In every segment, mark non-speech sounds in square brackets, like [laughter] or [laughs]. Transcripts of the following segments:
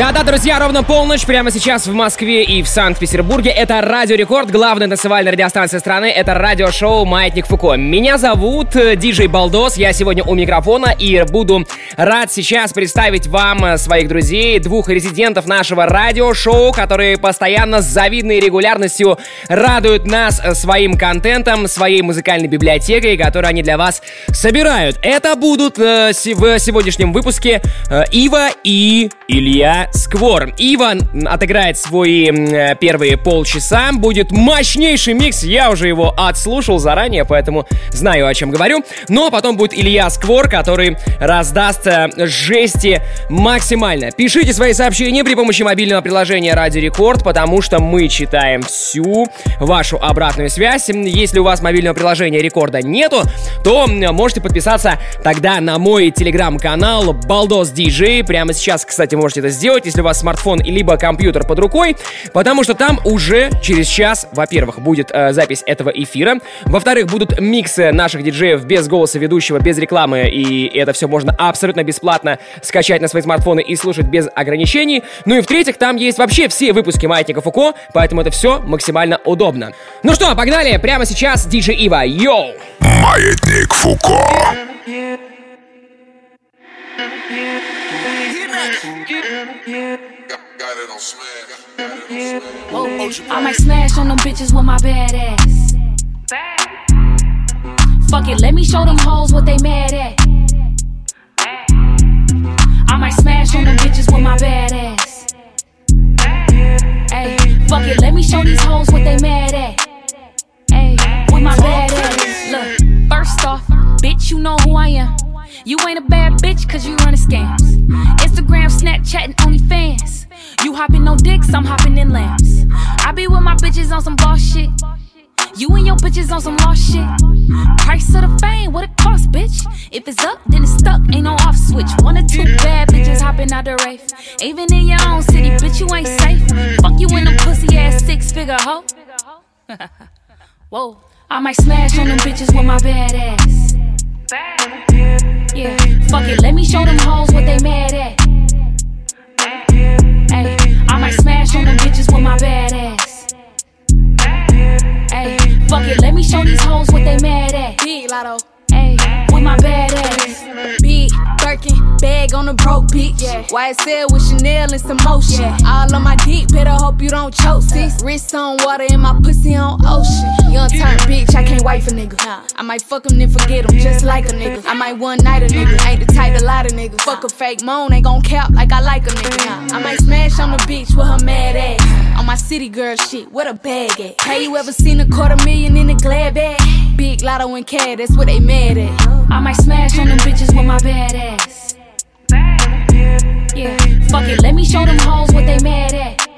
Да-да, друзья, ровно полночь, прямо сейчас в Москве и в Санкт-Петербурге. Это Радио Рекорд, главная танцевальная радиостанция страны. Это радиошоу «Маятник Фуко». Меня зовут э, Диджей Балдос, я сегодня у микрофона и буду рад сейчас представить вам э, своих друзей, двух резидентов нашего радиошоу, которые постоянно с завидной регулярностью радуют нас э, своим контентом, своей музыкальной библиотекой, которую они для вас собирают. Это будут в сегодняшнем выпуске Ива и Илья Сквор. Иван отыграет свои э, первые полчаса. Будет мощнейший микс. Я уже его отслушал заранее, поэтому знаю, о чем говорю. Но ну, а потом будет Илья Сквор, который раздаст э, жести максимально. Пишите свои сообщения при помощи мобильного приложения Радио Рекорд, потому что мы читаем всю вашу обратную связь. Если у вас мобильного приложения Рекорда нету, то можете подписаться тогда на мой телеграм-канал Балдос Диджей. Прямо сейчас, кстати, можете это сделать сделать, если у вас смартфон либо компьютер под рукой, потому что там уже через час, во-первых, будет э, запись этого эфира, во-вторых, будут миксы наших диджеев без голоса ведущего, без рекламы, и это все можно абсолютно бесплатно скачать на свои смартфоны и слушать без ограничений. Ну и в-третьих, там есть вообще все выпуски Маятника Фуко, поэтому это все максимально удобно. Ну что, погнали, прямо сейчас диджей Ива, йоу! Маятник Фуко. I might smash on them bitches with my bad ass. Fuck it, let me show them hoes what they mad at. And OnlyFans. You hopping on dicks, I'm hopping in lamps. I be with my bitches on some boss shit. You and your bitches on some lost shit. Price of the fame, what it cost, bitch? If it's up, then it's stuck, ain't no off switch. One or two bad bitches hopping out the race. Even in your own city, bitch, you ain't safe. Fuck you in them pussy ass six figure hoe. [laughs] Whoa, I might smash on them bitches with my bad ass. Yeah, fuck it, let me show them hoes what they mad at. With my bad ass. Hey, fuck it, let me show these hoes what they mad at. Big Lotto, hey, with my bad ass. Big Birkin, bag on a broke bitch. Yeah. YSL with Chanel and some motion. Yeah. All on my deep, better hope you don't choke. sis. Wrist on water and my pussy on ocean. Young turn bitch, I can't wait for nigga. Nah. I might fuck him then forget him, just like a nigga. I might one night a nigga, ain't the type a lot of niggas. Fuck a fake moan, ain't gon' cap like I like a nigga. Nah. I might smash on the bitch with her mad ass. On my city girl shit, what a bag at? Hey, you ever seen a quarter million in a glad bag? Big lotto and cat, that's what they mad at. I might smash on them bitches with my bad ass. Yeah, fuck it, let me show them hoes what they mad at.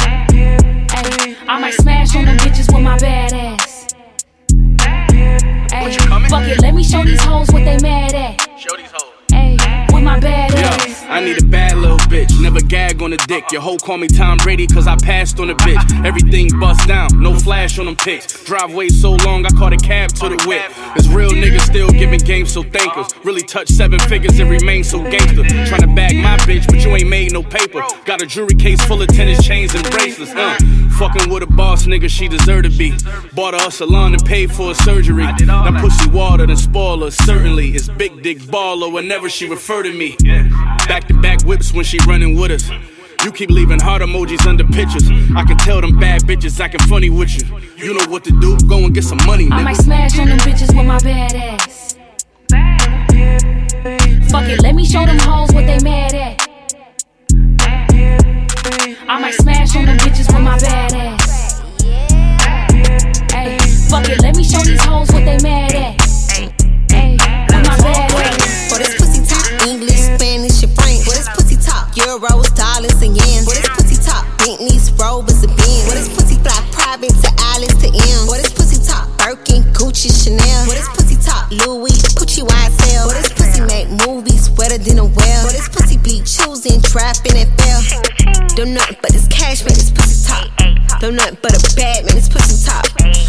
Ay, I might smash on them bitches with my bad ass. Ay, fuck it, let me show these hoes what they mad at. With my bad ass. I need a bad little bitch, never gag on a dick. Your hoe call me Tom Brady cause I passed on a bitch. Everything bust down, no flash on them pics. Driveway so long, I caught a cab to the whip. This real nigga still giving games, so thank us. Really touch seven figures and remain so gangster. Tryna bag my bitch, but you ain't made no paper. Got a jewelry case full of tennis chains and bracelets. Uh, fucking with a boss nigga, she deserve to be. Bought her a salon and paid for a surgery. That pussy water and spoiler, certainly. It's big dick baller whenever she refer to me. Back to back whips when she running with us. You keep leaving heart emojis under pictures. I can tell them bad bitches acting funny with you. You know what to do, go and get some money, nigga. I might smash on them bitches with my bad ass. Fuck it, let me show them hoes what they mad at. I might smash on them bitches with my bad hoes what they mad at. Hey, with my bad ass. For this pussy talk English, Spanish, French. For this pussy talk Euros, dollars, and yens. For this pussy talk Bentleys, Rovers, and Benz. For this pussy fly private to Alice to M. For this pussy talk Birkin, Gucci, Chanel. For this pussy talk Louis, Gucci, YSL. For this pussy make movies wetter than a well. For this pussy be choosing, trapping, and fail. Don't nothing but this cash, man, this pussy talk. Don't nothing but a bad man, this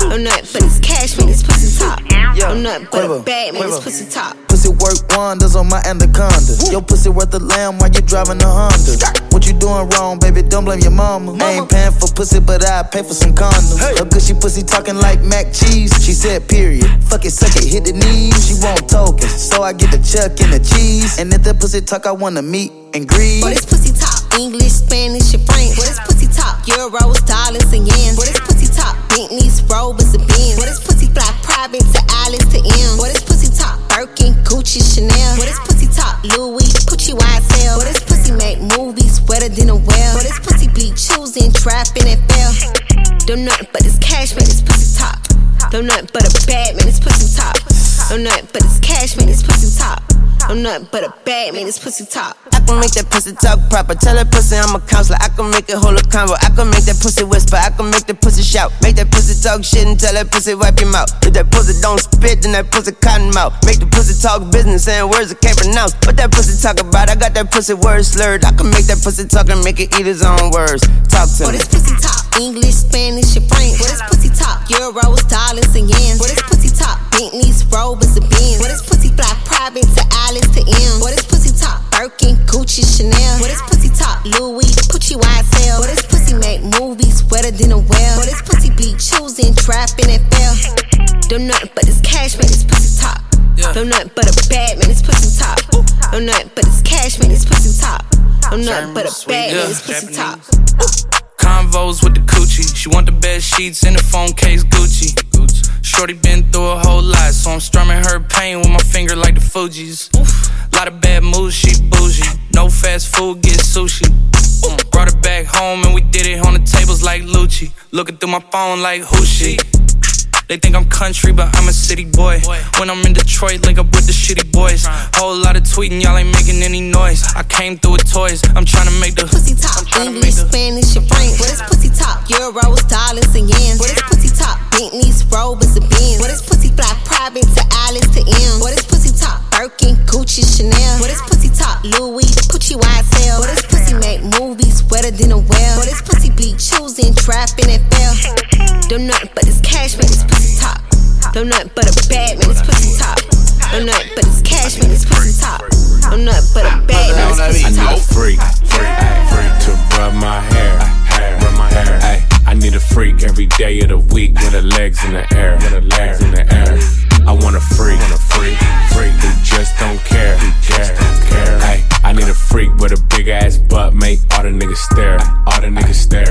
I'm nothing but this cash, man, this pussy top. I'm nothing but a bag, man, this pussy top. Pussy work wonders on my anaconda. Your pussy worth a lamb while you driving a Honda. What you doing wrong, baby? Don't blame your mama. I ain't paying for pussy, but I pay for some condoms. Her gushy pussy talking like mac cheese. She said, period. Fuck it, suck it, hit the knees. She want tokens, so I get the chuck and the cheese. And if the pussy talk, I wanna meet and greet. Boy, this pussy top. English, Spanish, and French. What is pussy top. Euros, dollars, and yens. What is pussy top. Bentleys, Rovers, and Benz. Boy, this pussy fly private to Alice to M. Boy, this pussy top. Birkin, Gucci, Chanel. What is pussy top. Louis, Gucci, YSL. Boy, this pussy make movies wetter than a well. What is pussy be choosing, trapping, and fell. Don't nothing but this cash, man, this pussy top. Don't nothing but a bad man, this pussy top. Don't nothing but this cash, man, this pussy top. I'm nothing but a bad man, this pussy top. I can make that pussy talk proper. Tell that pussy I'm a counselor. I can make it hold a convo. I can make that pussy whisper. I can make that pussy shout. Make that pussy talk shit and tell that pussy wipe your mouth. If that pussy don't spit, then that pussy cotton mouth. Make the pussy talk business, and words I can't pronounce. What that pussy talk about? I got that pussy word slurred. I can make that pussy talk and make it eat his own words. Talk to Boy, me. this pussy top. English, Spanish, and French. Boy, this pussy top. Euros, dollars, and yens. Boy, this pussy top. Bentleys, Rovers, and Benz. Boy, this pussy fly private to Alice to M. Boy, this pussy top. Birkin, Gucci, Chanel. Boy, this pussy top. Louis, Gucci, YSL. Boy, this pussy make movies wetter than a well. Boy, this pussy be choosing, trapping, and fell. Don't nothing but this cash, man, this pussy top. Don't nothing but a bad man, this pussy top. Don't nothing but this cash, man, this pussy top. Don't nothing but a bad man, this pussy top. Convos with the coochie. She want the best sheets in the phone case Gucci. Shorty been through a whole lot, so I'm strumming her pain with my finger like the Fugees. Lot of bad moves, she bougie. No fast food, get sushi. Brought her back home and we did it on the tables like Lucci. Looking through my phone like who she? They think I'm country, but I'm a city boy. When I'm in Detroit, link up with the shitty boys. Whole lot of tweeting, y'all ain't making any noise. I came through with toys. I'm trying to make the pussy top. English, a- Spanish, and French. What is pussy top? Euros, dollars, and yens. What is pussy top? Bentleys, Rovers, and Benz. What is pussy fly private to Alice to M? What is pussy top? Birkin, Gucci, Chanel. What is pussy top? Louis, Gucci, YSL. What is pussy make movies wetter than a well? What is pussy be choosing, trapping, and fell? Don't nothing but this cash, man, this pussy top. Don't nothing but a bad man, this pussy top. Don't nothing but this cash, man, this pussy top. Don't nothing but a bad man, this pussy I need top. a freak, freak, freak to rub my hair, hair, rub my hair. Ay, I need a freak every day of the week with her legs in the air, with her legs in the air. I want a freak, want a freak, freak who just don't care, just care. Ay, I need a freak with a big ass butt, make all the niggas stare, all the niggas stare.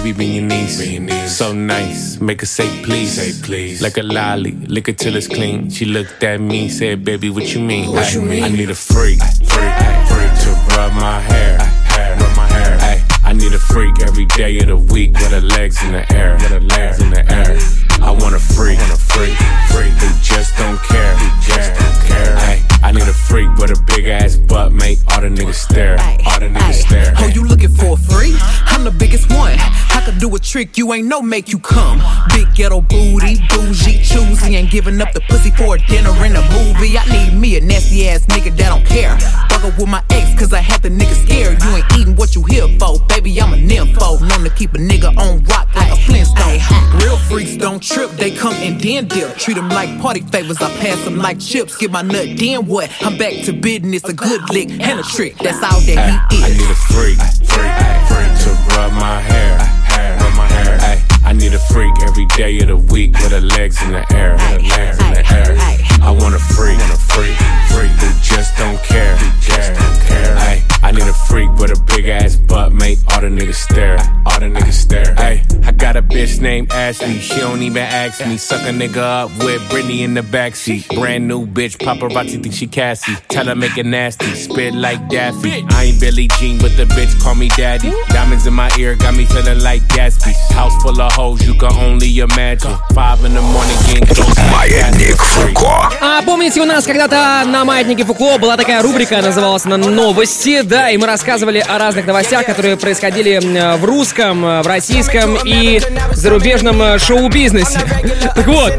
Freak though, baby, be your niece. So nice, make her say please. Say please. Like a lolly, lick it till it's clean. She looked at me, said, baby, what you mean? What you mean? I need a freak, freak, freak to rub my hair, hair, rub my hair. Ay, I need a freak every day of the week with her legs in the air, with her legs in the air. I want a freak, want a freak, freak who just don't care, who just don't care. Ay, I need a freak with a big ass butt, make all the niggas stare, all the niggas stare. Oh, you looking for a free? I'm the biggest one. Could do a trick you ain't know make you come. Big ghetto booty, bougie, choosy, ain't giving up the pussy for a dinner and a movie. I need me a nasty ass nigga that don't care. Fuck up with my ex, cause I had the nigga scared. You ain't eating what you here for, baby. I'm a nympho. Known to keep a nigga on rock like a Flintstone. Real freaks don't trip, they come and then dip. Treat them like party favors, I pass them like chips. Get my nut, then what? I'm back to business, a good lick and a trick. That's all that he is. I need a freak, freak, freak to rub my hair, rub my hair. Ay, I need a freak every day of the week with her legs in the air, with her legs in the air. I want a freak, want a freak, freak who just don't care, just don't care. Ay, I need a freak with a big ass butt make all the niggas stare. All the niggas stare. Hey, I got a bitch named Ashley. She don't even ask me. Suck a nigga up with Britney in the backseat. Brand new bitch, paparazzi think she Cassie. Tell her make it nasty, spit like Daffy. I ain't Billie Jean, but the bitch call me daddy. Diamonds in my ear got me feeling like Gatsby. House full of hoes, you can only imagine. Five in the morning, getting close. Маятник Фуко. А помните, у нас когда-то на Маятнике Фуко была такая рубрика, называлась она «Новости», да, и мы рассказывали о разных новостях, которые происходили в русском, э, в российском и зарубежном э, шоу-бизнесе. Так [laughs] вот,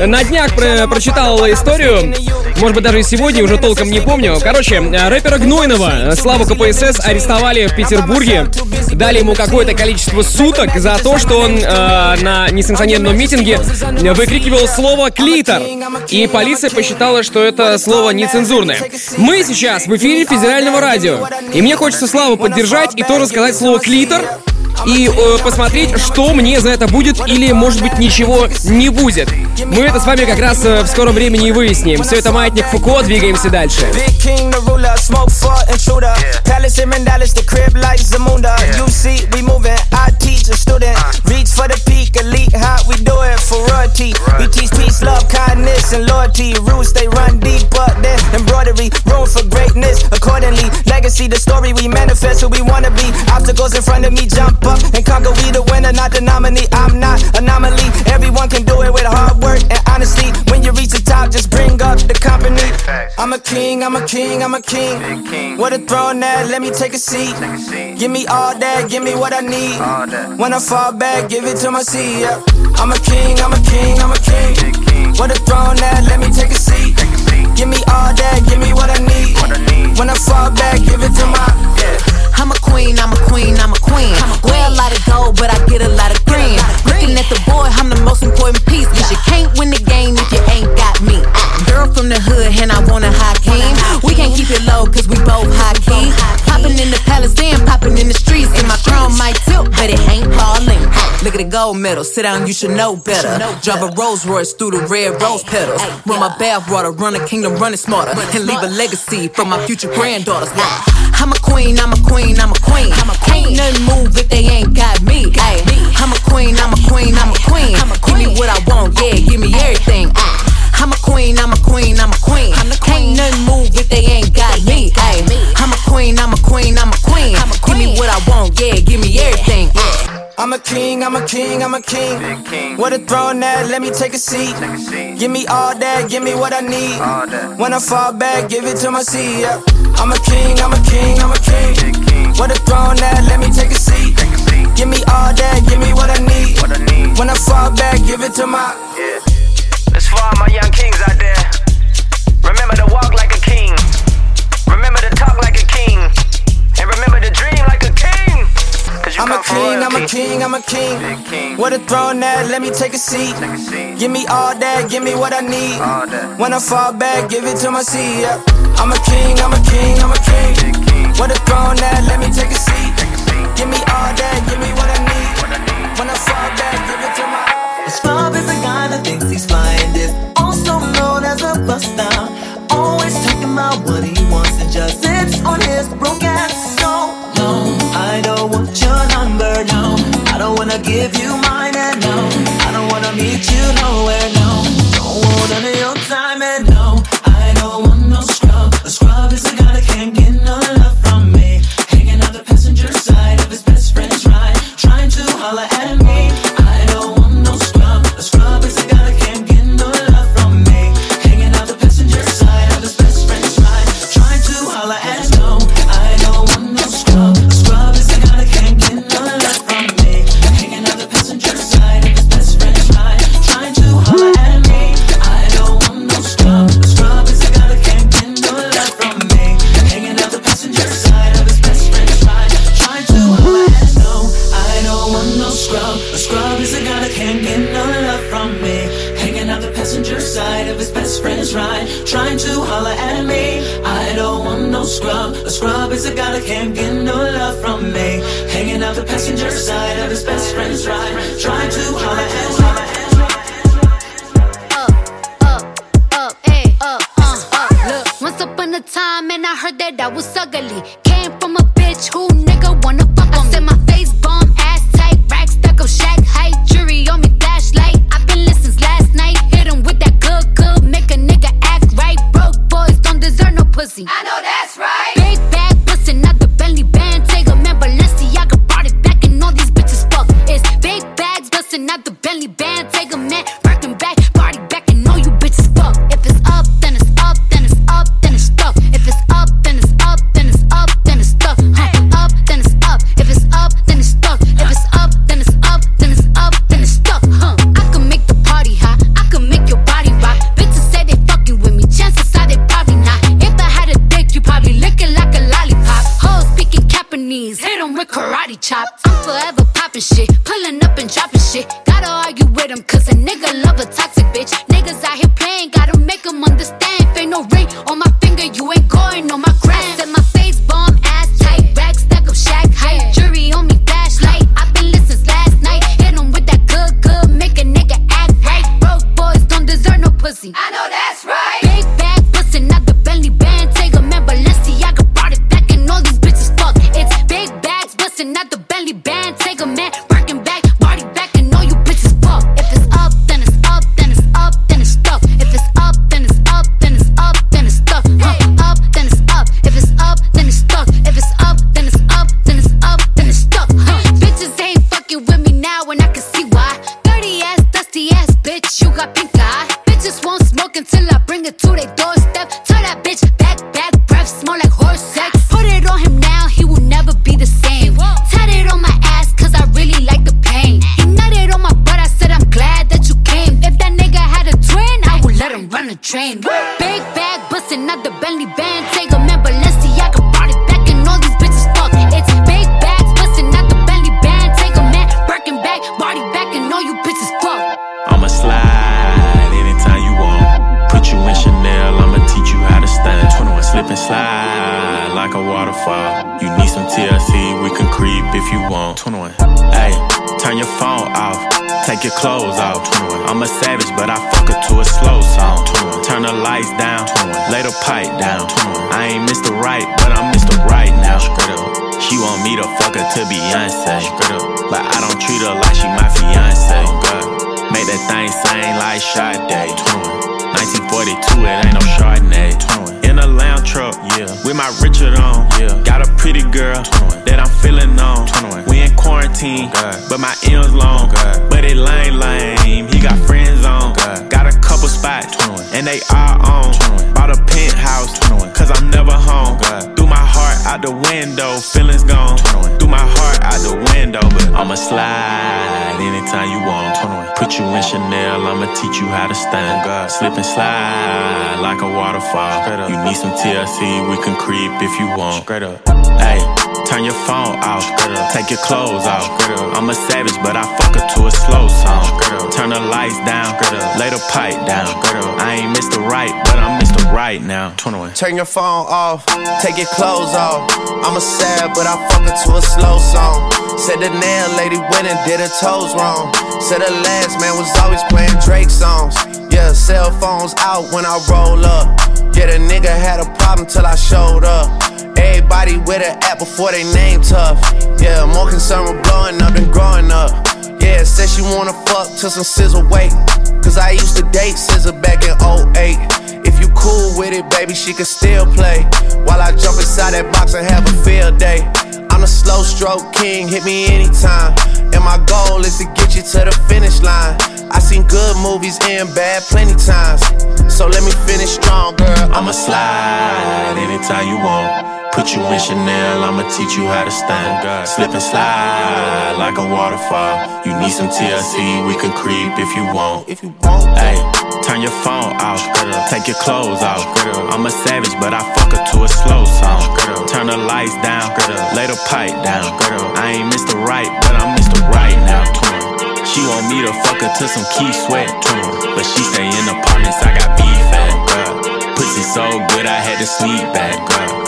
на днях про- прочитал историю, может быть, даже и сегодня, уже толком не помню. Короче, э, рэпера Гнойного, Славу КПСС, арестовали в Петербурге, дали ему какое-то количество суток за то, что он э, на несанкционированном митинге выкрикивал слово «клитор». И полиция посчитала, что это слово нецензурное. Мы сейчас в эфире федерального радио. И мне хочется Славу поддержать и тоже сказать слово «клитор», и э, посмотреть, что мне за это будет или, может быть, ничего не будет. Мы это с вами как раз э, в скором времени и выясним. Все это «Маятник Фуко», двигаемся дальше. Uh. Accordingly, the story we manifest, who we wanna be. Obstacles in front of me jump up and conquer. We the winner, not the nominee. I'm not anomaly. Everyone can do it with hard work and honesty. When you reach the top, just bring up the company. I'm a king, I'm a king, I'm a king. What a throne that, let me take a seat. Give me all that, give me what I need. When I fall back, give it to my seat. Yeah. I'm a king, I'm a king, I'm a king. What a throne that, let me take a seat. Give me all that, give me what I need. When I fall back, give it to my. Yeah. I'm a queen, I'm a queen, I'm a queen. Wear a lot of gold, but I get a lot of green. Looking at the boy, I'm the most important piece. Cause you can't win the game if you ain't got me. Girl from the hood, and I want a high king. We can't keep it low, cause we both high key. Popping in the palace, then popping in the streets. And my crown might tilt, but it ain't falling. Look at the gold medal, sit down, you should know better. Drive a Rolls Royce through the red rose petals. Run my bath water, run a kingdom, run it smarter. And leave a legacy for my future granddaughters. I'm a queen, I'm a queen, I'm a queen. Can't nothing move if they ain't got me. Ay, I'm a queen, I'm a queen, I'm a queen. Give me what I want, yeah, give me everything. I'm a queen, I'm a queen, I'm a queen. Can't nothing move if they ain't got me. Ay, I'm a queen, I'm a queen, I'm a queen. Give me what I want, yeah, give me everything. I'm a king, I'm a king, I'm a king. What a throne that, let me take a seat. Give me all that, give me what I need. When I fall back, give it to my seat. Yeah. I'm a king, I'm a king, I'm a king. What a throne that, let me take a seat. Give me all that, give me what I need. When I fall back, give it to my. Yeah. Let's all my young kings out there. I'm a king, I'm a king, I'm a king. What a throne that, let me take a seat. Give me all that, give me what I need. When I fall back, give it to my seat. Yeah. I'm a king, I'm a king, I'm a king. What a throne that, let me take a seat. Give me all that, give me what I need. When I fall back, clothes off. I'm a savage, but I fuck her to a slow song. Turn the lights down, 21. lay the pipe down. 21. I ain't Mr. Right, but I'm Mr. Right now. She want me to fuck her to Beyonce. But I don't treat her like she my fiance. Make that thing sing like Sade. 1942, it ain't no Chardonnay. In a lounge truck, yeah. With my Richard on, yeah. Got a pretty girl that I'm feeling on. We in quarantine, oh, but my M's long. Oh, but it lame, lame. He got friends on. Oh, got a couple spots, and they are on. Bought a penthouse, cause I'm never home. Threw my heart out the window, feelings gone. Threw my heart out the window, but I'ma slide anytime you want. Put you in Chanel, I'ma teach you how to stand. Slip and slide like a waterfall. You need some TLC, we can creep if you want. Hey, turn your phone off, take your clothes off. I'm a savage, but I fuck her to a slow song. Turn the lights down, lay the pipe down. I ain't Mr. Right, but I'm Mr. Right now. 21. Turn your phone off, take your clothes off. I'm a sad, but I fuck her to a slow song. Said the nail lady went and did her toes wrong. Said the last man was always playing Drake songs. Yeah, cell phones out when I roll up. Yeah, the nigga had a problem till I showed up. Everybody with an app before they name tough. Yeah, more concerned with blowing up than growing up. Yeah, said she wanna fuck till some SZA wait. Cause I used to date SZA back in 08. If you cool with it, baby, she can still play. While I jump inside that box and have a field day. I'm the slow stroke king, hit me anytime. And my goal is to get you to the finish line. I seen good movies and bad plenty times. So let me finish strong, girl. I'ma slide anytime you want. Put you in Chanel, I'ma teach you how to stand. Slip and slide like a waterfall. You need some TLC, we can creep if you want. If you want, hey, turn your phone off, take your clothes off. I'm a savage, but I fuck her to a slow song. Turn the lights down, lay the pipe down. I ain't Mr. Right, but I'm Mr. Right now. She want me to fuck her to some Keith Sweat, but she stay in apartments. I got beef at, girl. Pussy so good, I had to sleep back, girl.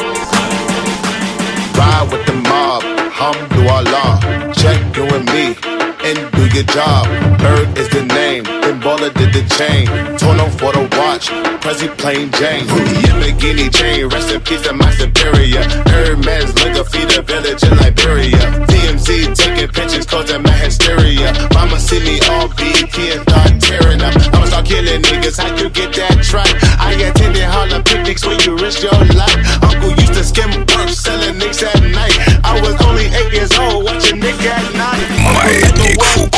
Ride with the mob, alhamdulillah. Check you and me and do your job. Bird is the name, then baller did the chain. Torn off for the watch, Cause he plain Jane. Lamborghini chain, rest in peace to my superior. Hermes, look up, feed a village in Liberia. TMZ taking pictures, causing my hysteria. Mama see me all BT and thought tearing up. I'ma start killing niggas, how you get that track? I attended Harlem picnics where you risk your life. Uncle used to skim work, selling nicks at night. I was only eight years old, watching Nick at night. My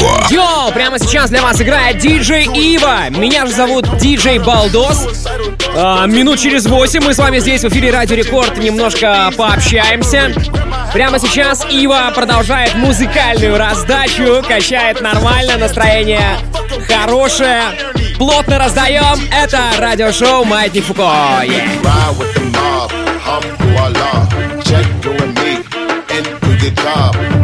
Фуко. Йоу, прямо сейчас для вас играет диджей Ива. Меня же зовут диджей Балдос. А, минут через 8 мы с вами здесь в эфире Радио Рекорд немножко пообщаемся. Прямо сейчас Ива продолжает музыкальную раздачу, качает нормально, настроение хорошее. Плотно раздаем. Это радиошоу Маятник Фуко. Yeah. The. Check you and me and do your job.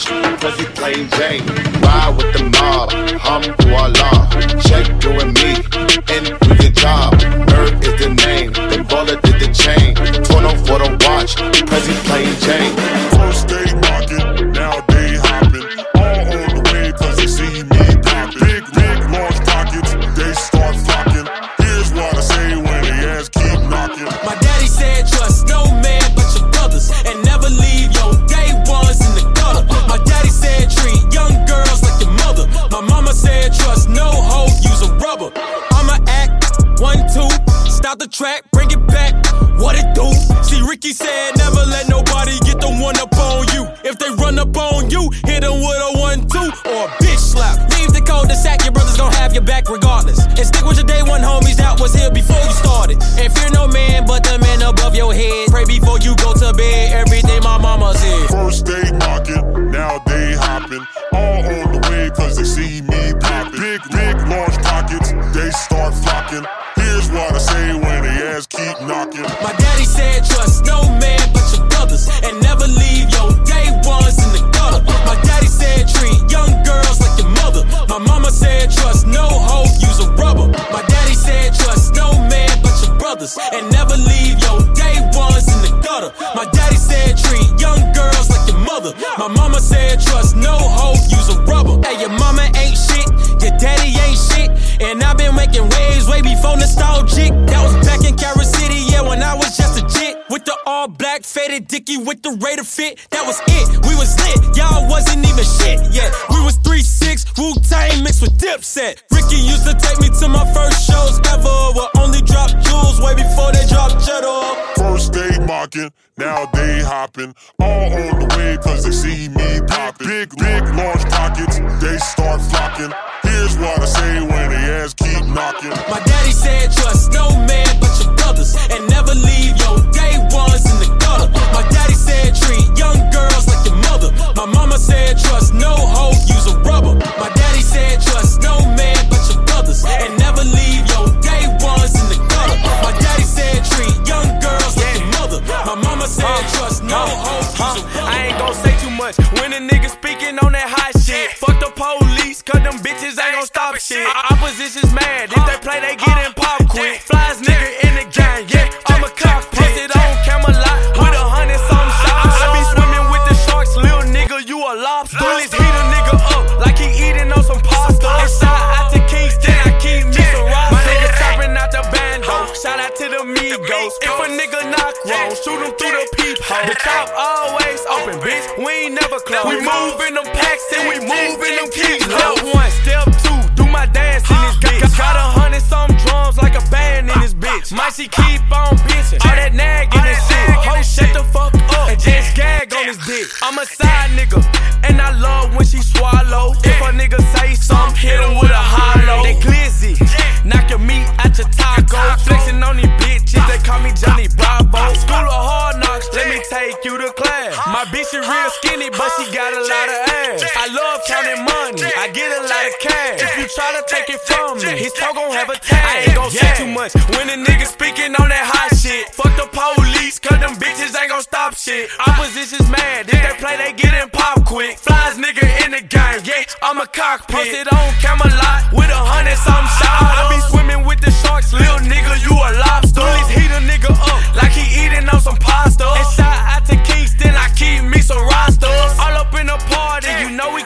bitch, cause you plain Jane. Ride with the mob, hum to Allah. Check you and me, and do your job.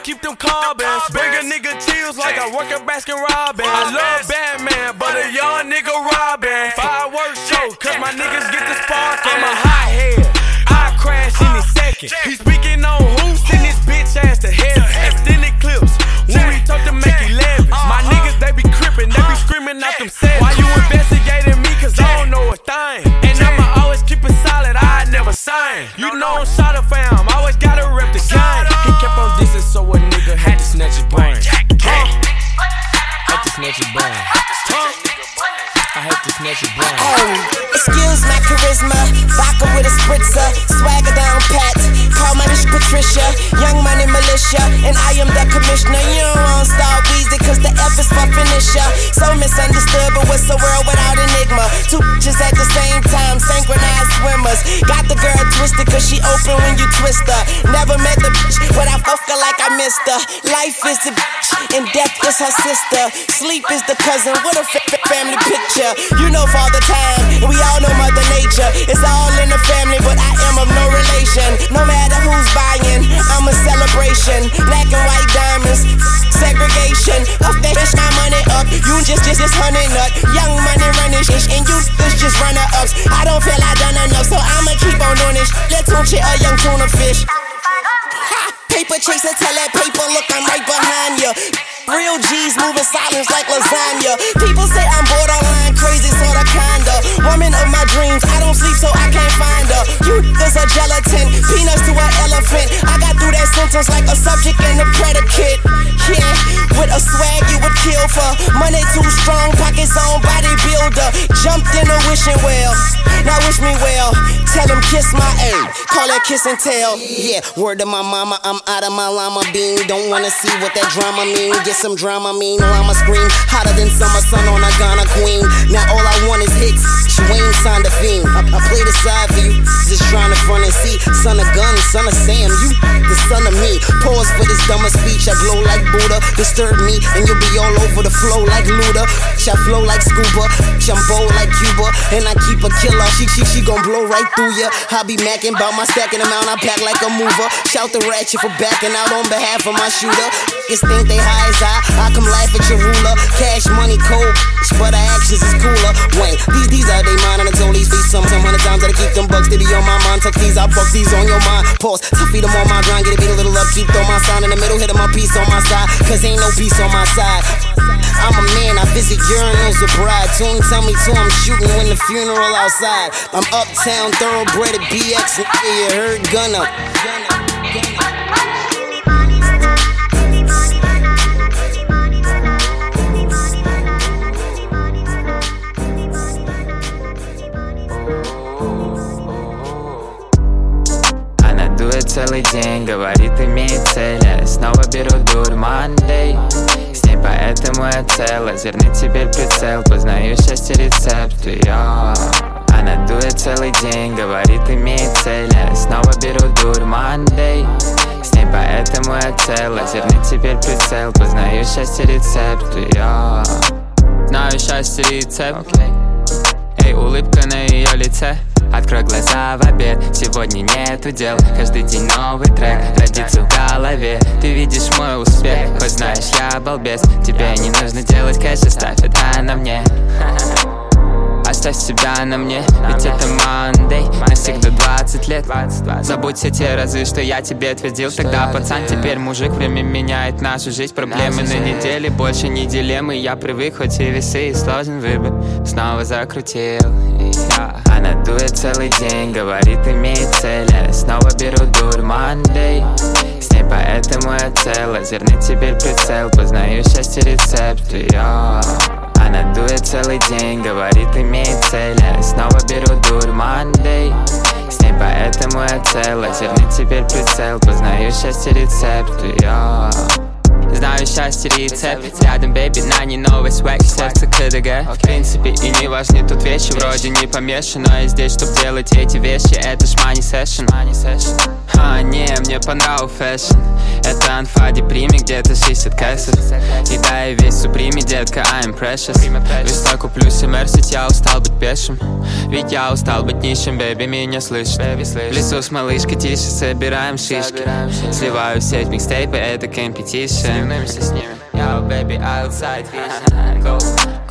keep them carbons. Bring a nigga chills like I work at Baskin Robbins. I love charisma. Vodka with a spritzer, swagger down pat. Call my bitch Patricia, young money militia, and I am the commissioner. You don't want star Weezy, cause the F is my finisher. So misunderstood, but what's the world without enigma? Two bitches at the same time, synchronized swimmers. Got the girl twisted cause she open when you twist her. Never met the bitch, but I fuck her like I missed her. Life is the bitch, and death is her sister. Sleep is the cousin, what a fa- family picture. You know Father Time, we all know Mother Nature. It's all in the family, but I am of no relation. No matter who's buying, I'm a celebration. Black and white diamonds, segregation. Up that bitch, my money up. You just, just, just honey nut. Young money running shit, and you just, just runner ups. I don't feel I done enough, so I'ma keep on doing this. Let's tune a young tuna fish. Paper chaser, tell that paper, look, I'm right behind you. Real G's moving silence like lasagna. People say I'm borderline crazy, sorta kinda. Woman of my dreams, I don't sleep so I can't find her. You niggas are gelatin, peanuts to an elephant. I got through that sentence like a subject and a predicate. Yeah, with a swag you would kill for. Money too strong, pockets on bodybuilder. Jumped in a wishing well. Now wish me well. Tell him kiss my A. Call that kiss and tell. Yeah, word to my mama, I'm out of my llama bean. Don't wanna see what that drama mean. Get some drama mean. Llama scream hotter than summer sun on a Ghana queen. Now all I want is hits. Wayne signed a fiend. I, I play the side for you. Just trying to front and see. Son of gun, son of Sam. You the son of me. Pause for this dumber speech. I glow like Buddha. Disturb me and you'll be all over the flow like Luda. I flow like scuba. Jumbo like Cuba. And I keep a killer. She, she, she gon' blow right through ya. I be macking about my stacking amount. I pack like a mover. Shout the ratchet for backing out on behalf of my shooter. Niggas think they high as I. I come laugh at your ruler. Cash money cold, but our actions is cooler. Wayne, these these are inside they mind, on the only be some, some hundred times that I keep them bucks. They be on my mind, tuck these, I fuck these on your mind. Pause, to feed them on my grind, get a beat a little up. upkeep, throw my sign in the middle, hit them my piece on my side, cause ain't no peace on my side. I'm a man, I visit urinals a bride. Tune, tell me to, I'm shooting when the funeral outside. I'm uptown, thoroughbred at BX, yeah, you heard Gunna. Gunna, Gunna. Целый день, говорит, имеет цель. Я снова беру дур Monday. С ней поэтому я цел. Озерный теперь прицел Познаю счастье рецепт Йо. Она дует целый день, говорит, имеет цель. Я снова беру дур Monday. С ней поэтому я цел. Озерный теперь прицел Познаю счастье рецепт Йо. Знаю счастье рецепт Эй, улыбка на ее лице. Открой глаза в обед, сегодня нету дел. Каждый день новый трек родится в голове. Ты видишь мой успех, хоть знаешь я балбес. Тебе не нужно делать кэш, оставь это на мне Оставь себя на мне, ведь это Monday Навсегда 20 лет. Забудь все те разы, что я тебе твердил. Тогда пацан, теперь мужик Время меняет нашу жизнь. Проблемы на неделе, больше не дилеммы. Я привык, хоть и весы, и сложен выбор. Снова закрутил. Она дует целый день, говорит, имеет цель. Я снова беру дур Monday С ней поэтому я цел Озерный теперь прицел. Познаю счастье рецепт Йо. Она дует целый день, говорит, имеет цель. Я снова беру дур Monday. С ней поэтому я цел. Озерный теперь прицел Познаю счастье рецепт Йо. Знаю счастье рецепт. Рядом, бэби, на не новый свек Сердце КДГ. В принципе и не важны тут вещи. Вроде не помешан, но я здесь, чтоб делать эти вещи Это ж money session. А, не, мне понрав фэшн. Это анфа деприми, где-то 60 кэсов. И да, я весь суприми, детка, I'm precious. Весной куплю себе Мерсит, я устал быть пешим. Ведь я устал быть нищим, бэби, меня слышит В лесу с малышкой тише, собираем шишки. Сливаю в сеть микстейпы, это компетишн с ними. Yo, baby, outside Go.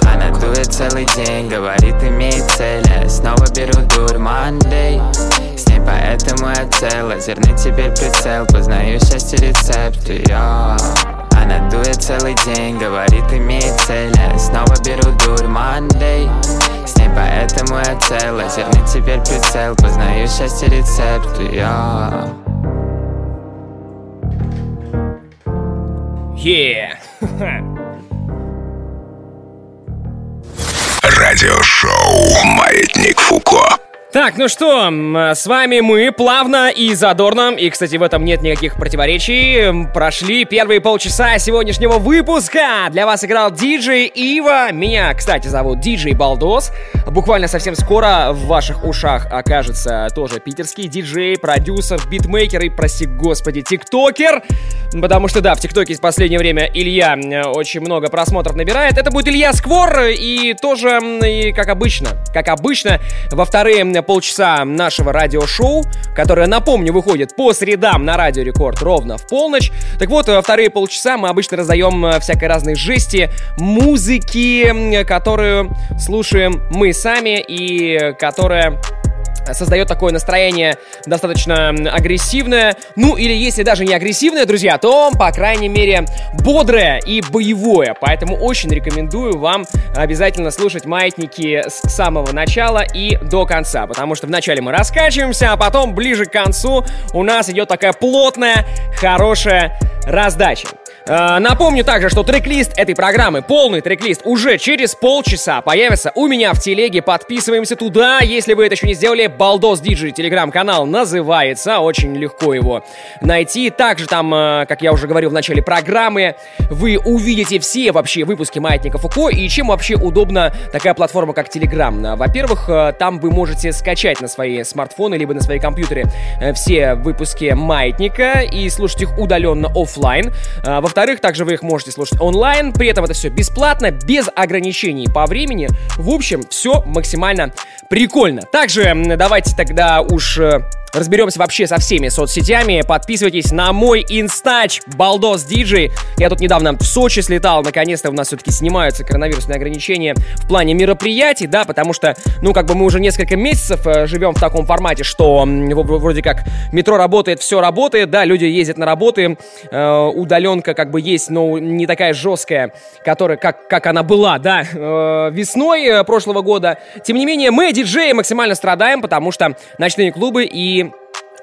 Она дует целый день, говорит, имеет цель. Я снова беру дур Monday. С ней поэтому я цел. Озерный теперь прицел Познаю счастье рецепт Йо. Она дует целый день, говорит, имеет цель. Я снова беру дур Monday. С ней поэтому я цел. Озерный теперь прицел Познаю счастье рецепт Йо. [laughs] Радиошоу «Маятник Фуко». Так, ну что, с вами мы плавно и задорно, и, кстати, в этом нет никаких противоречий, прошли первые полчаса сегодняшнего выпуска. Для вас играл диджей Ива, меня, кстати, зовут диджей Балдос. Буквально совсем скоро в ваших ушах окажется тоже питерский диджей, продюсер, битмейкер и, прости господи, тиктокер. Потому что, да, в ТикТоке в последнее время Илья очень много просмотров набирает. Это будет Илья Сквор, и тоже, и как обычно, как обычно, во вторые полчаса нашего радиошоу, которое, напомню, выходит по средам на Радио Рекорд ровно в полночь. Так вот, во вторые полчаса мы обычно раздаем э, всякой разной жести, музыки, которую слушаем мы сами и которая создает такое настроение достаточно агрессивное. Ну, или если даже не агрессивное, друзья, то, по крайней мере, бодрое и боевое. Поэтому очень рекомендую вам обязательно слушать маятники с самого начала и до конца. Потому что вначале мы раскачиваемся, а потом, ближе к концу, у нас идет такая плотная, хорошая раздача. Э, Напомню также, что трек-лист этой программы, полный трек-лист, уже через полчаса появится у меня в телеге. Подписываемся туда, если вы это еще не сделали. Балдос Диджи телеграм-канал называется, очень легко его найти. Также там, э, как я уже говорил в начале программы, вы увидите все вообще выпуски Маятника Фуко и чем вообще удобна такая платформа, как Телеграм. Э, Во-первых, там вы можете скачать на свои смартфоны либо на свои компьютеры все выпуски Маятника и слушать их удаленно оффлайн. А, Во-вторых, также вы их можете слушать онлайн, при этом это все бесплатно, без ограничений по времени. В общем, все максимально прикольно. Также давайте тогда уж э, Разберемся вообще со всеми соцсетями. Подписывайтесь на мой инстач Балдос Диджей. Я тут недавно в Сочи слетал. Наконец-то у нас все-таки снимаются коронавирусные ограничения в плане мероприятий, да, потому что, ну, как бы мы уже несколько месяцев э, живем в таком формате, что вроде как метро работает, все работает, да, люди ездят на работы, э, удаленка как бы есть, но не такая жесткая, которая, как, как она была, да, э, весной прошлого года. Тем не менее, мы, диджеи, максимально страдаем, потому что ночные клубы и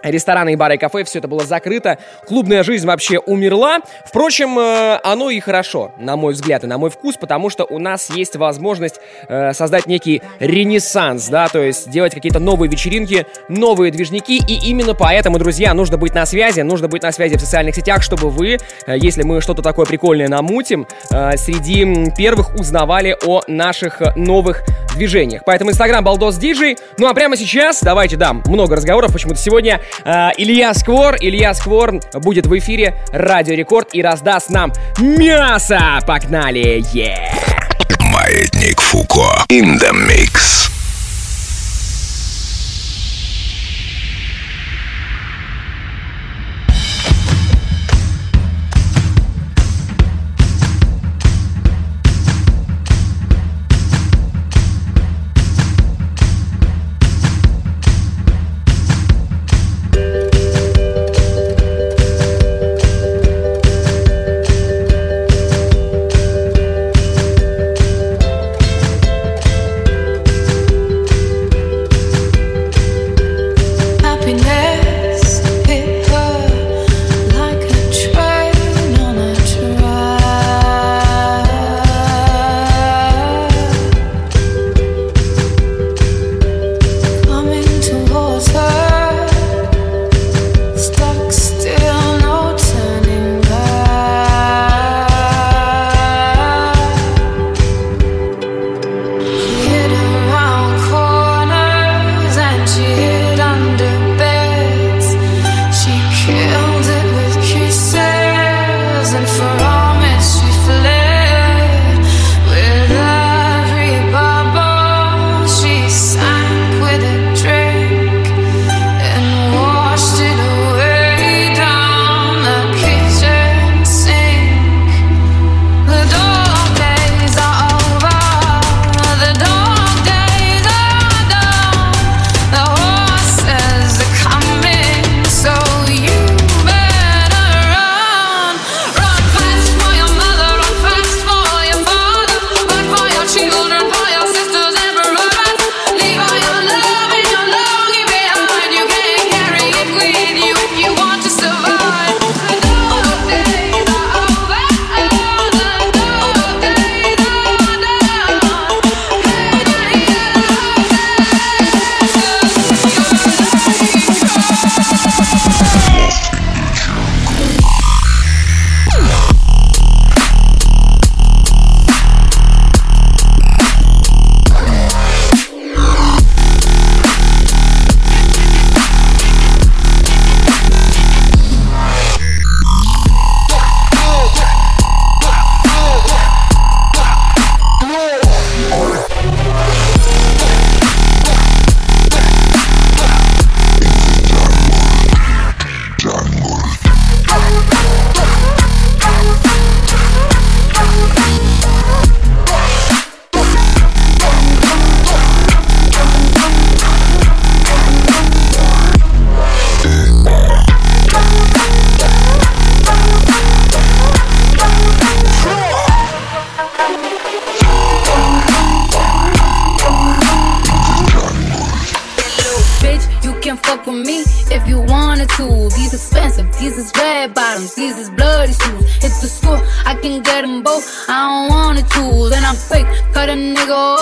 Рестораны и бары и кафе, все это было закрыто. Клубная жизнь вообще умерла. Впрочем, э, оно и хорошо, на мой взгляд и на мой вкус, потому что у нас есть возможность э, создать некий ренессанс, да, то есть делать какие-то новые вечеринки, новые движники. И именно поэтому, друзья, нужно быть на связи, нужно быть на связи в социальных сетях, чтобы вы, э, если мы что-то такое прикольное намутим, среди первых узнавали о наших новых движениях. Поэтому Инстаграм Балдос Диджей. Ну а прямо сейчас давайте дам много разговоров. Почему-то сегодня Илья Сквор, Илья Сквор будет в эфире Радио Рекорд и раздаст нам мясо. Погнали! Yeah! Маятник Фуко. In the mix.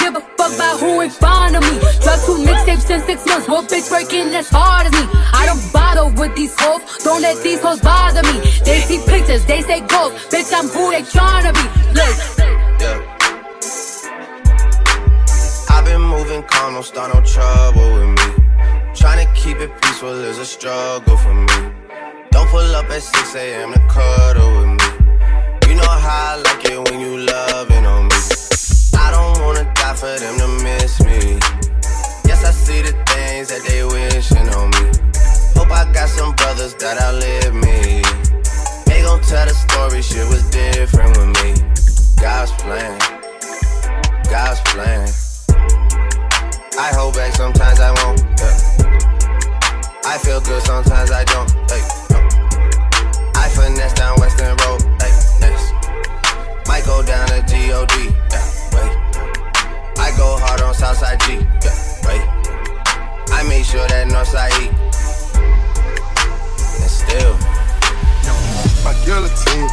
give a fuck about who ain't fond of me. Drop two mixtapes in six months, what bitch working as hard as me? I don't bother with these hoes, don't let these hoes bother me. They see pictures, they say goals, bitch, I'm who they tryna be. Look. I've been moving calm, don't start no trouble with me. Trying to keep it peaceful is a struggle for me. Don't pull up at 6 a.m. to cuddle with me. You know how I like it when you loving on me. I don't wanna die for them to miss me. Yes, I see the things that they wishing on me. Hope I got some brothers that outlive me. They gon' tell the story, shit was different with me. God's plan, God's plan. I hold back, sometimes I won't. Yeah. I feel good, sometimes I don't. Hey, no. I finesse down Weston Road. Hey, next. Might go down to God. Yeah, wait. I go hard on Southside G. Yeah, wait. I make sure that Northside E. And still. My guillotine,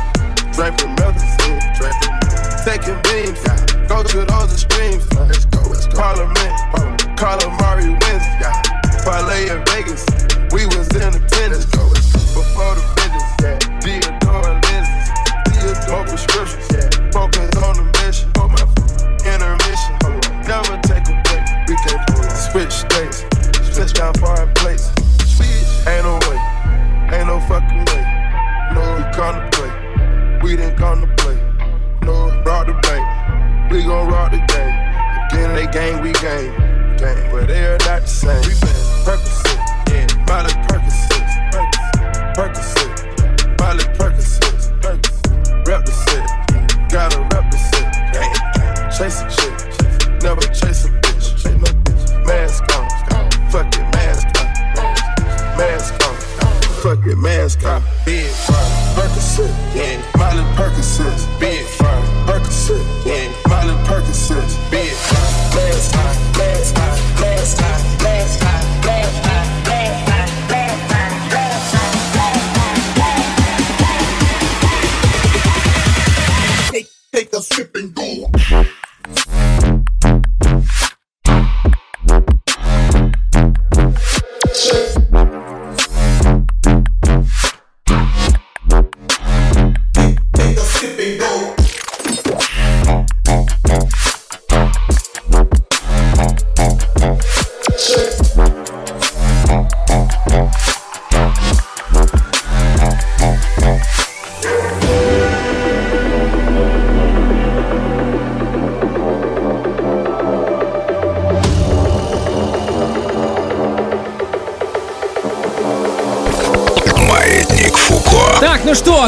draping medicine, draping, taking beams, go to those extremes. Let's go, let's go. Parliament, calamari wins, yeah. Parlay in Vegas, we was in attendance. Let's go, let's go. Before the business, yeah.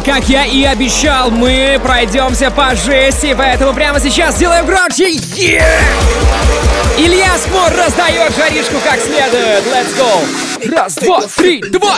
Как я и обещал, мы пройдемся по жести, поэтому прямо сейчас сделаем громче. Илья Спор раздает жаришку как следует. Let's go. Раз, два, три, два.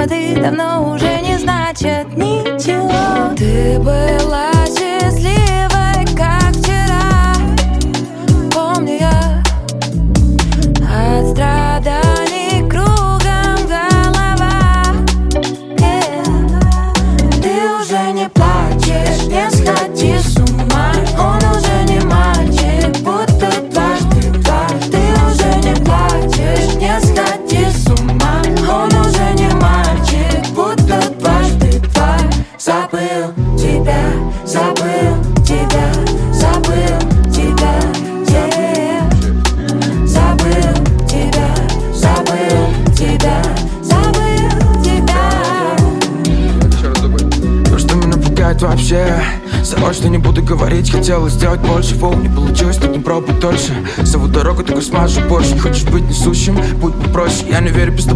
Выпады давно уже не значат ничего. Ты была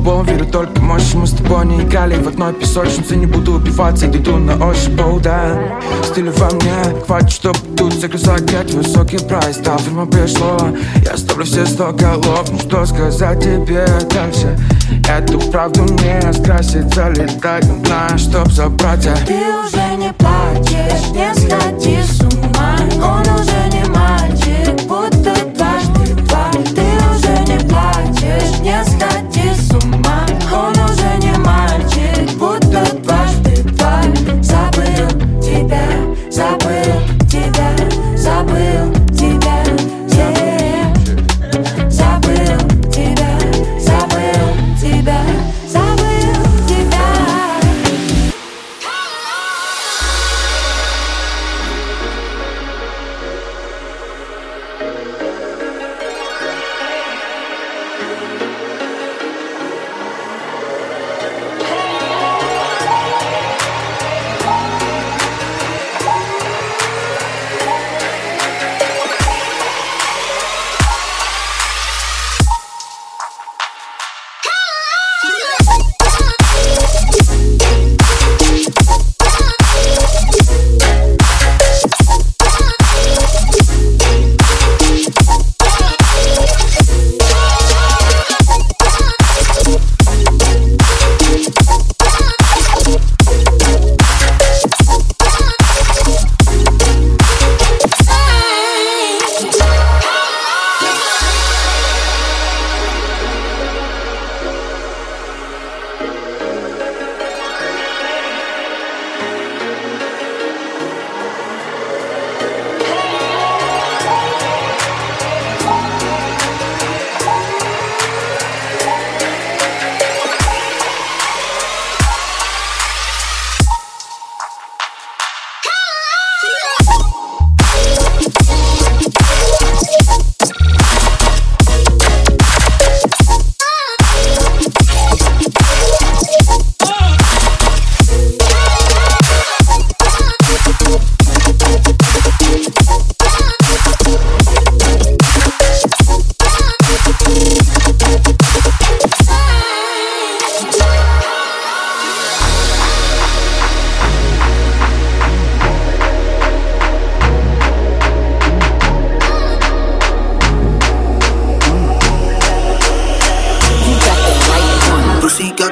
не верю только мощи Мы с тобой не играли в одной песочнице. Не буду убиваться, иду на ощупь, оу, да Стиля во мне, хватит, чтоб тут заказать Как высокий прайс, да, время пришло Я ставлю все сто голов, ну что сказать тебе дальше? Эту правду не скрасит, залетать на чтоб забрать. А Ты уже не плачешь, не сходи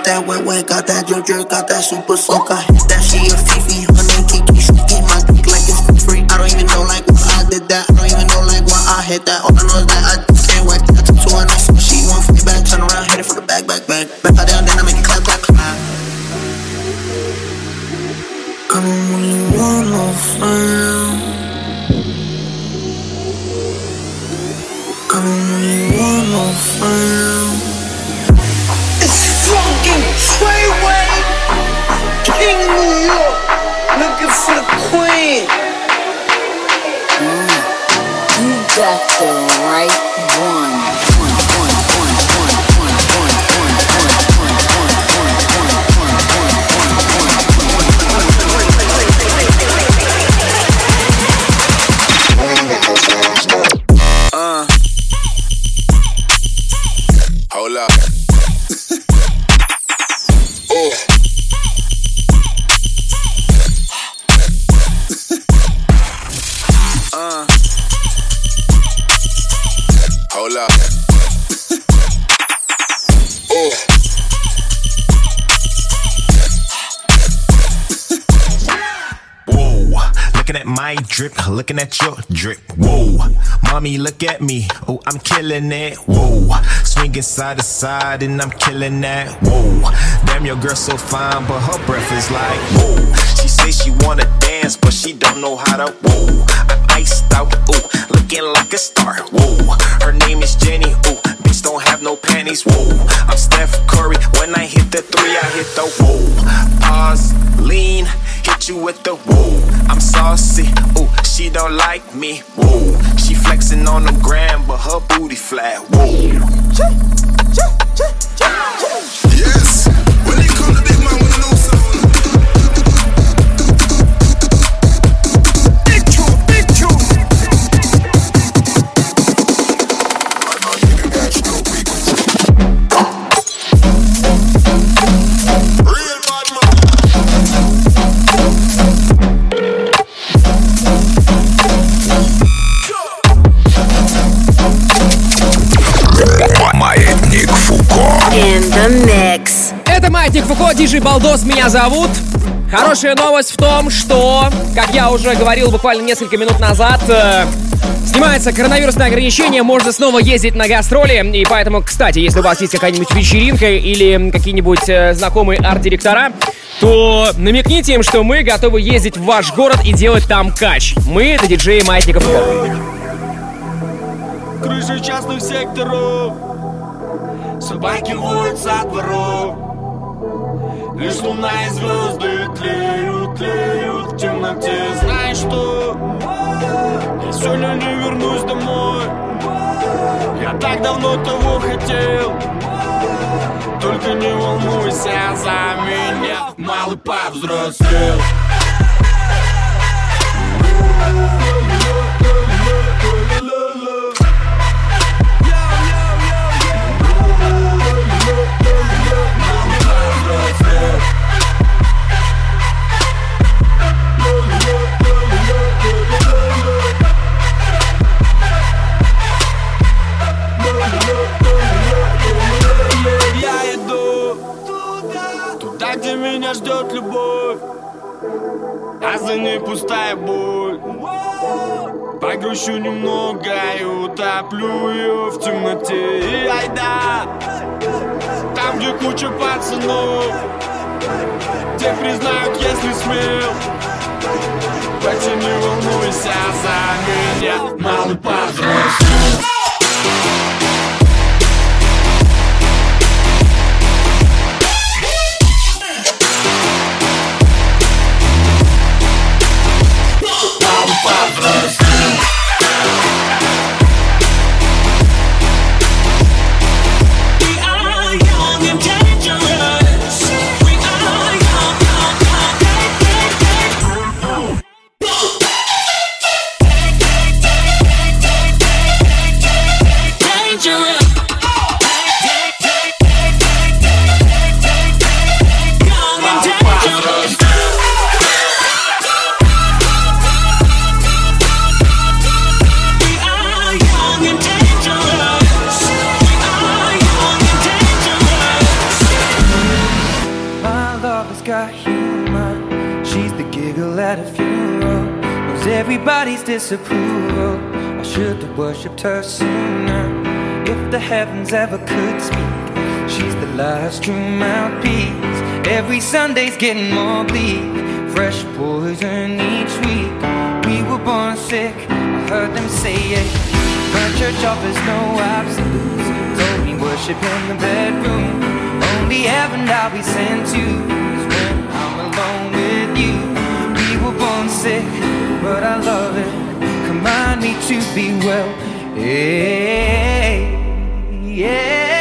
that wet wet, got that jerk, got that super soak. That she a fifi, name Kiki. She get my dick like it's free. I don't even know like why I did that. I don't even know like why I hit that. All I know is that I at me. Oh, I'm killing it. Whoa, swinging side to side and I'm killing that. Whoa, damn, your girl so fine, but her breath is like whoa. She say she wanna dance, but she don't know how to. Whoa, I'm iced out. Ooh, looking like a star. Whoa, her name is Jenny. Ooh, bitch don't have no panties. Whoa, I'm Steph Curry. When I hit the three, I hit the whoa. Pause, lean, hit you with the whoa. I'm saucy. Ooh, she don't like me. Whoa, she flexing on the gram, but her booty flat. Whoa. Фуко, диджей Балдос меня зовут. Хорошая новость в том, что, как я уже говорил буквально несколько минут назад, э, снимается коронавирусное ограничение, можно снова ездить на гастроли. И поэтому, кстати, если у вас есть какая-нибудь вечеринка или какие-нибудь э, знакомые арт-директора, то намекните им, что мы готовы ездить в ваш город и делать там кач. Мы — это диджеи Маятника Фуко. Крыши частных секторов Собаки воют со дворов Лишь луна и звезды тлеют, тлеют в темноте. Знаешь что? Я сегодня не вернусь домой. Я так давно того хотел. Только не волнуйся за меня. Малый повзрослел где меня ждет любовь, а за ней пустая боль. Погрущу немного и утоплю ее в темноте. И айда, там, где куча пацанов, где признают, если смел. Хотя не волнуйся за меня, малый повзрослел. Disapproval. I should have worshipped her sooner. If the heavens ever could speak, she's the last true mouthpiece. Every Sunday's getting more bleak. Fresh poison each week. We were born sick. I heard them say it. My church offers no absolutes. Told me worship in the bedroom. Only heaven I'll be sent to is when I'm alone with you. We were born sick, but I love it. To be well. Hey, amen.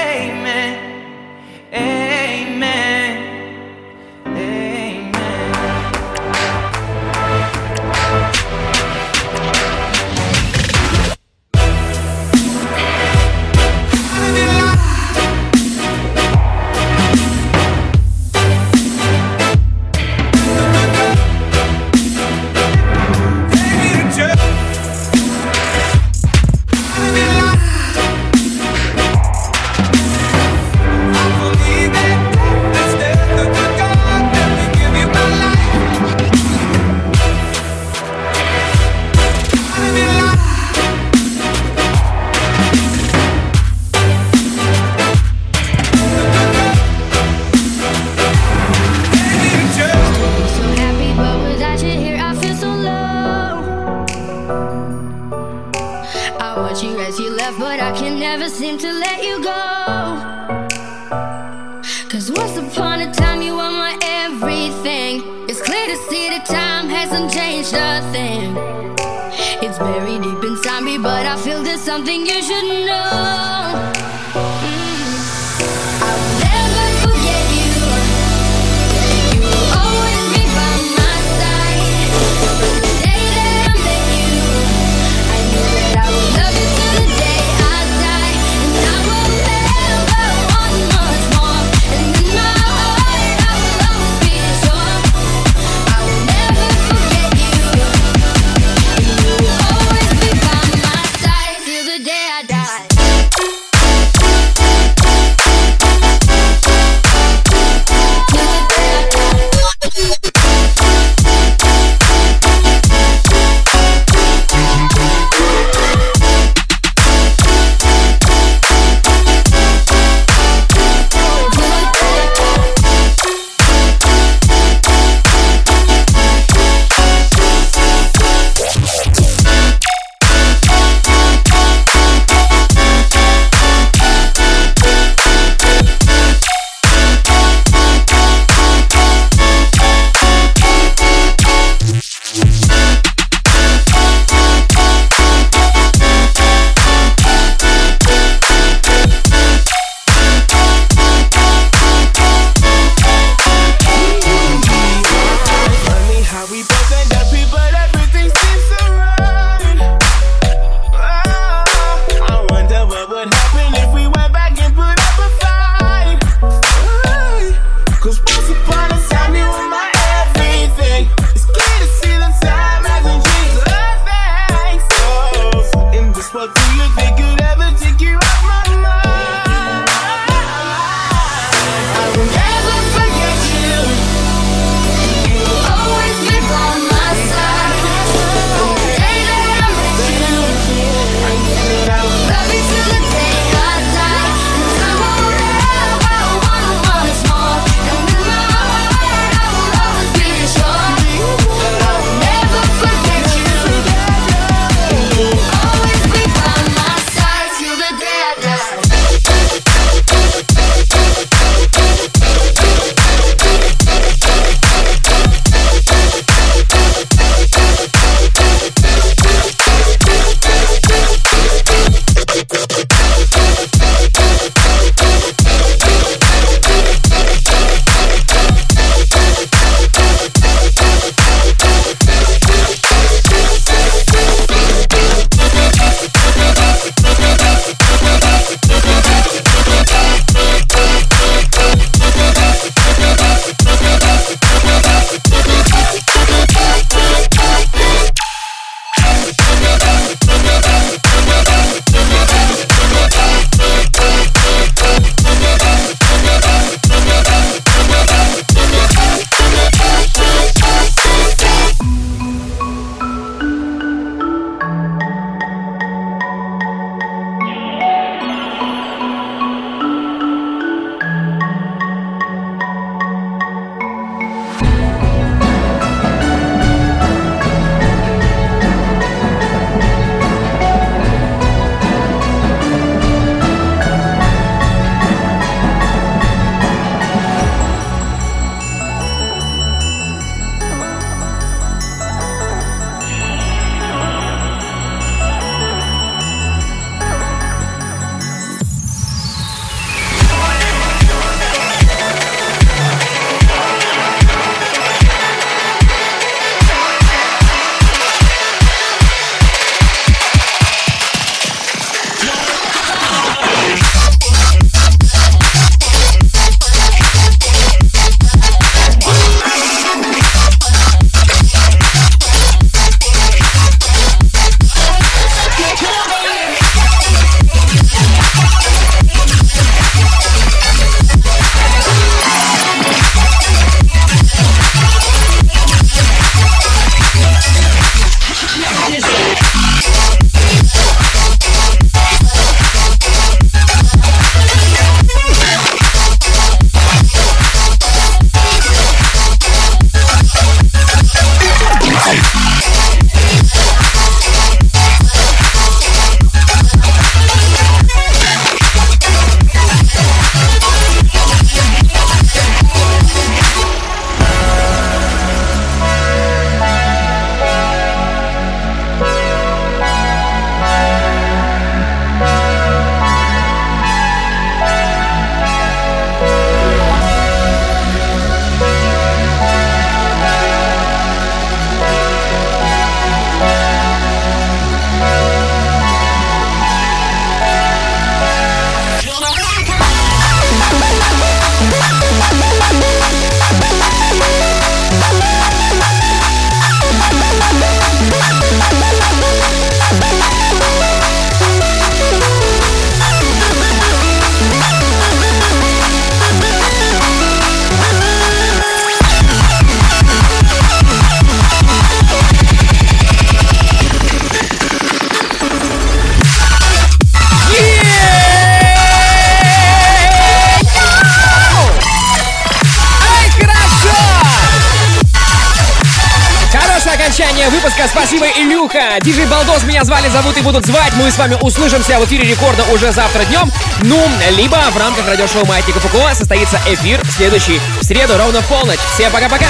Вами услышимся в эфире рекорда уже завтра днем. Ну, либо в рамках радиошоу Маятника Фуко состоится эфир следующий в среду ровно в полночь. Всем пока-пока.